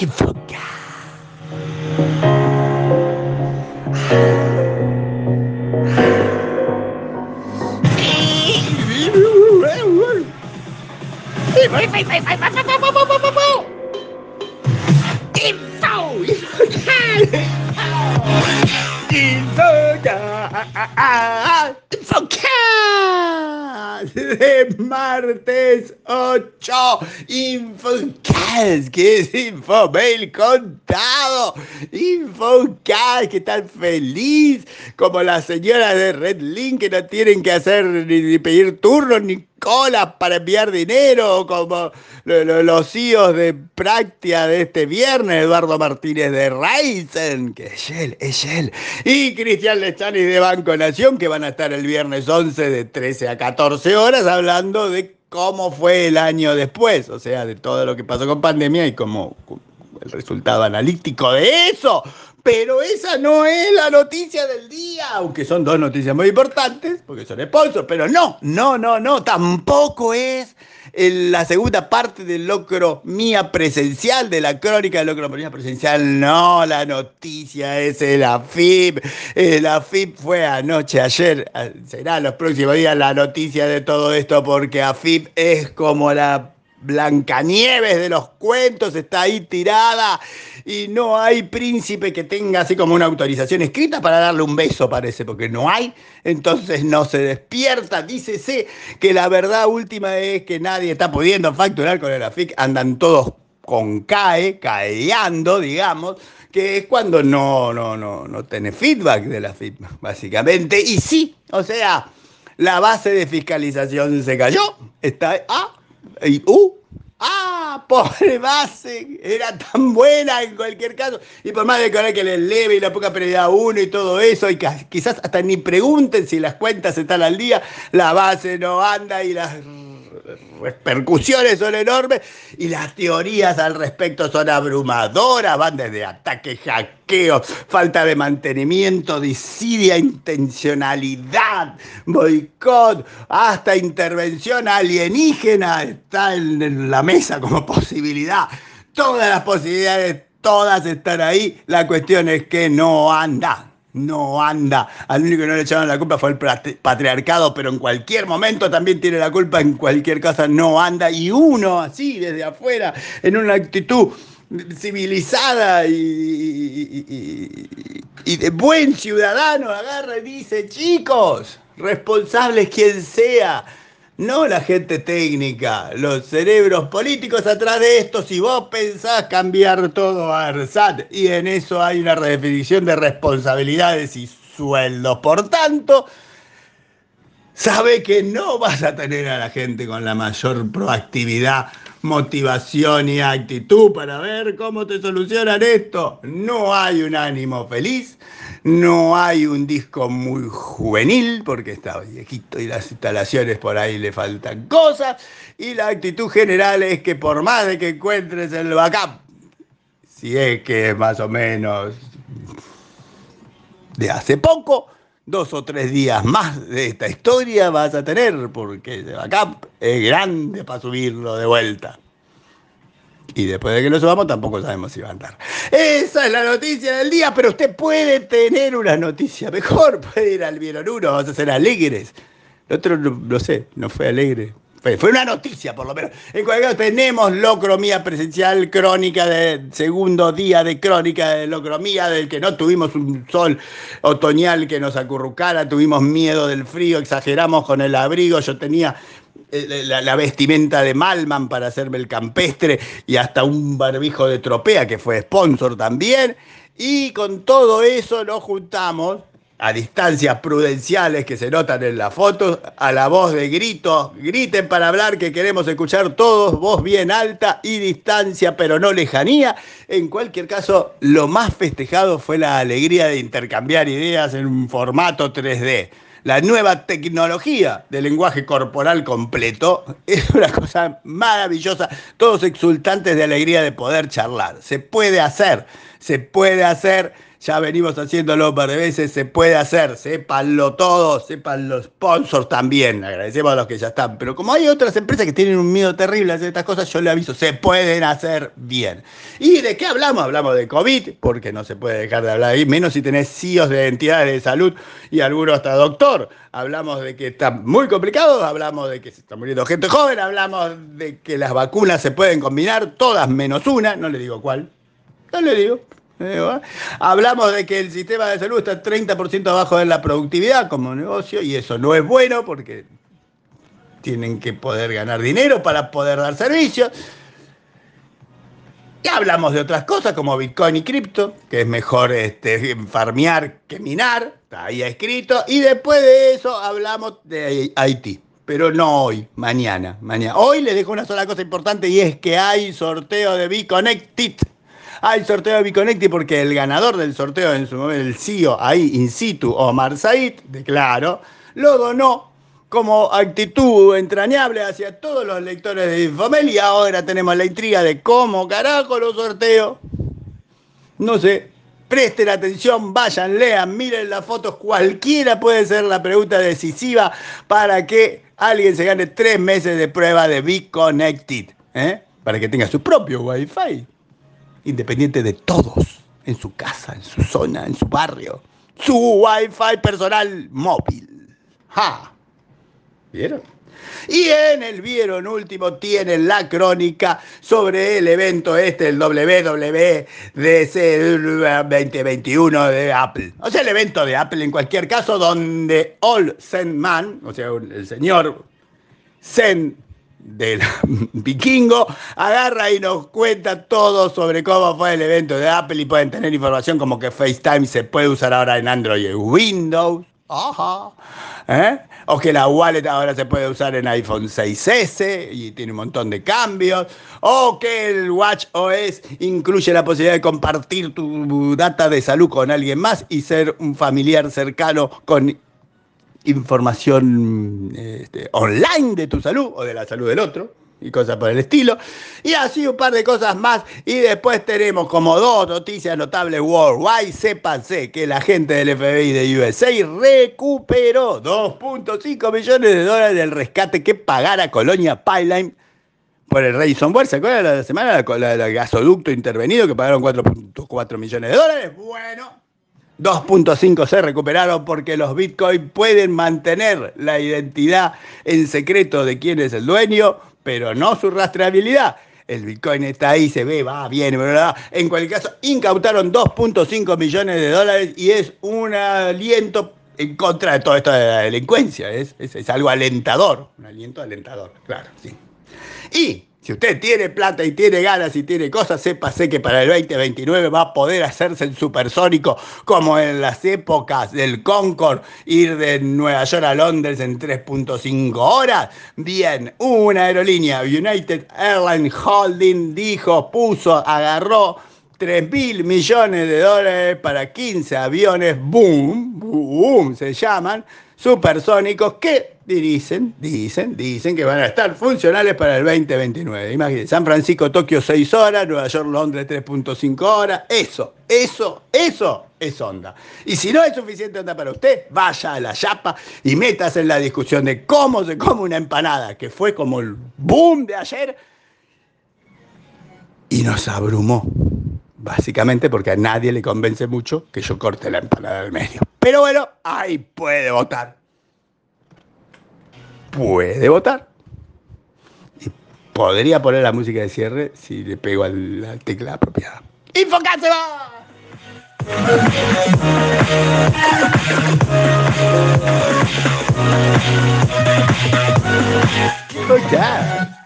evil guy. Info! Info! Info! Info! de martes 8 Infocast, que es Infomail contado. Infocast, que tan feliz como las señoras de Red Link que no tienen que hacer ni pedir turnos ni cola para enviar dinero, como los CEOs de Práctica de este viernes, Eduardo Martínez de Ryzen, que es él, es él, y Cristian Lechani de Banco Nación, que van a estar el viernes 11 de 13 a 14 horas hablando de cómo fue el año después, o sea, de todo lo que pasó con pandemia y cómo el resultado analítico de eso. Pero esa no es la noticia del día, aunque son dos noticias muy importantes, porque son sponsors, pero no, no, no, no, tampoco es la segunda parte del locro mía presencial, de la crónica del locro mía presencial, no, la noticia es el AFIP, el AFIP fue anoche, ayer, será los próximos días la noticia de todo esto, porque AFIP es como la Blancanieves de los cuentos está ahí tirada y no hay príncipe que tenga así como una autorización escrita para darle un beso, parece, porque no hay, entonces no se despierta. Dícese que la verdad última es que nadie está pudiendo facturar con el AFIC, andan todos con CAE, caeando, digamos, que es cuando no, no, no, no tiene feedback de la FIP, básicamente. Y sí, o sea, la base de fiscalización se cayó, está... Ah, y, uh, ¡Ah! Pobre base, era tan buena en cualquier caso. Y por más de que le leve y la poca prioridad uno y todo eso, y quizás hasta ni pregunten si las cuentas están al día, la base no anda y las repercusiones son enormes y las teorías al respecto son abrumadoras, van desde ataques, hackeos, falta de mantenimiento, disidia, intencionalidad, boicot, hasta intervención alienígena está en la mesa como posibilidad. Todas las posibilidades, todas están ahí. La cuestión es que no anda no anda. Al único que no le echaron la culpa fue el patriarcado, pero en cualquier momento también tiene la culpa, en cualquier cosa no anda. Y uno así, desde afuera, en una actitud civilizada y, y de buen ciudadano, agarra y dice, chicos, responsables quien sea no la gente técnica, los cerebros políticos atrás de esto, si vos pensás cambiar todo a ARSAT y en eso hay una redefinición de responsabilidades y sueldos, por tanto, sabe que no vas a tener a la gente con la mayor proactividad, motivación y actitud para ver cómo te solucionan esto. No hay un ánimo feliz, no hay un disco muy juvenil porque está viejito y las instalaciones por ahí le faltan cosas. Y la actitud general es que por más de que encuentres el backup, si es que más o menos de hace poco, dos o tres días más de esta historia vas a tener porque el backup es grande para subirlo de vuelta. Y después de que lo subamos tampoco sabemos si va a andar. Esa es la noticia del día, pero usted puede tener una noticia mejor. Puede ir al Vieron Uno, vamos a ser alegres. El otro, no, sé, no fue alegre. Fue, una noticia, por lo menos. En cualquier caso, tenemos locromía presencial, crónica de segundo día de crónica de locromía, del que no tuvimos un sol otoñal que nos acurrucara, tuvimos miedo del frío, exageramos con el abrigo. Yo tenía eh, la, vestimenta de Malman para hacerme el campestre y hasta un barbijo de tropea que fue sponsor también. Y con todo eso nos juntamos a distancias prudenciales que se notan en la foto, a la voz de grito, griten para hablar que queremos escuchar todos, voz bien alta y distancia, pero no lejanía. En cualquier caso, lo más festejado fue la alegría de intercambiar ideas en un formato 3D la nueva tecnología del lenguaje corporal completo es una cosa maravillosa, todos exultantes de alegría de poder charlar. Se puede hacer, se puede hacer. Ya venimos haciéndolo un par de veces, se puede hacer, sépanlo todos, sepan los sponsors también, agradecemos a los que ya están, pero como hay otras empresas que tienen un miedo terrible a hacer estas cosas, yo le aviso, se pueden hacer bien. ¿Y de qué hablamos? Hablamos de COVID, porque no se puede dejar de hablar ahí, menos si tenés CIOs de entidades de salud y alguno hasta doctor. Hablamos de que está muy complicado, hablamos de que se está muriendo gente joven, hablamos de que las vacunas se pueden combinar, todas menos una, no le digo cuál, no le digo, Hablamos de que el sistema de salud está 30% abajo de la productividad como negocio y eso no es bueno porque tienen que poder ganar dinero para poder dar servicios. Y hablamos de otras cosas como Bitcoin y cripto, que es mejor este, farmear que minar, está ahí escrito. Y después de eso hablamos de Haití, pero no hoy, mañana, mañana. Hoy les dejo una sola cosa importante y es que hay sorteo de Biconnected hay sorteo de Biconnecti porque el ganador del sorteo en su momento, el CEO ahí in situ, Omar Said, declaro, lo donó como actitud entrañable hacia todos los lectores de Infomel y ahora tenemos la intriga de cómo carajo lo sorteo. No sé, presten atención, vayan, lean, miren las fotos, cualquiera puede ser la pregunta decisiva para que alguien se gane tres meses de prueba de Be Connected, ¿eh? para que tenga su propio Wi-Fi independiente de todos, en su casa, en su zona, en su barrio. Su Wi-Fi personal móvil. ¡Ja! ¿Vieron? Y en el vieron último tienen la crónica sobre el evento este, el WWDC 2021 de Apple. O sea, el evento de Apple en cualquier caso, donde All Zen Man, o sea, el señor Zen del vikingo, agarra y nos cuenta todo sobre cómo fue el evento de Apple y pueden tener información como que FaceTime se puede usar ahora en Android y Windows. Ajá. ¿Eh? O que la wallet ahora se puede usar en iPhone 6S y tiene un montón de cambios. O que el Watch OS incluye la posibilidad de compartir tu data de salud con alguien más y ser un familiar cercano con información este, online de tu salud o de la salud del otro y cosas por el estilo. Y así un par de cosas más. Y después tenemos como dos noticias notables worldwide. Sépanse que la gente del FBI de USA recuperó 2.5 millones de dólares del rescate que pagara Colonia Pipeline por el Radisson Ware. ¿Se acuerdan de la semana? El gasoducto intervenido que pagaron 4.4 millones de dólares. Bueno, 2.5 se recuperaron porque los Bitcoin pueden mantener la identidad en secreto de quién es el dueño, pero no su rastreabilidad. El Bitcoin está ahí, se ve, va, viene, ¿verdad? En cualquier caso, incautaron 2.5 millones de dólares y es un aliento en contra de toda esta de la delincuencia. Es algo alentador, un aliento alentador, claro, sí. Y si usted tiene plata y tiene ganas y tiene cosas, sépase que para el 2029 va a poder hacerse el supersónico como en las épocas del Concorde, ir de Nueva York a Londres en 3.5 horas. Bien, una aerolínea, United Airlines Holding, dijo, puso, agarró 3 mil millones de dólares para 15 aviones, boom, boom, se llaman, supersónicos que dicen, dicen, dicen que van a estar funcionales para el 2029. Imagínense, San Francisco, Tokio 6 horas, Nueva York, Londres 3.5 horas. Eso, eso, eso es onda. Y si no es suficiente onda para usted, vaya a la chapa y métase en la discusión de cómo se come una empanada, que fue como el boom de ayer y nos abrumó. Básicamente porque a nadie le convence mucho que yo corte la empanada del medio. Pero bueno, ahí puede votar. Puede votar. Y podría poner la música de cierre si le pego al, la tecla apropiada. ¡Infocase va! Oh,